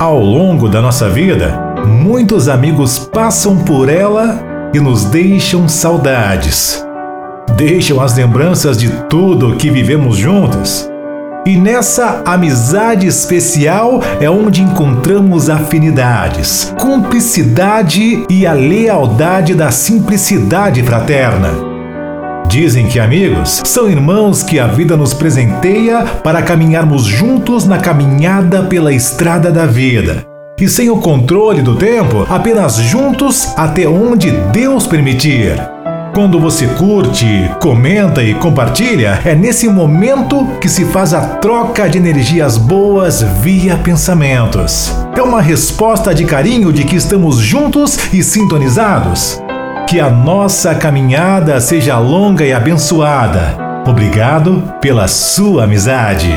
Ao longo da nossa vida, muitos amigos passam por ela e nos deixam saudades. Deixam as lembranças de tudo que vivemos juntos. E nessa amizade especial é onde encontramos afinidades, cumplicidade e a lealdade da simplicidade fraterna. Dizem que amigos são irmãos que a vida nos presenteia para caminharmos juntos na caminhada pela estrada da vida. E sem o controle do tempo, apenas juntos até onde Deus permitir. Quando você curte, comenta e compartilha, é nesse momento que se faz a troca de energias boas via pensamentos. É uma resposta de carinho de que estamos juntos e sintonizados. Que a nossa caminhada seja longa e abençoada. Obrigado pela sua amizade.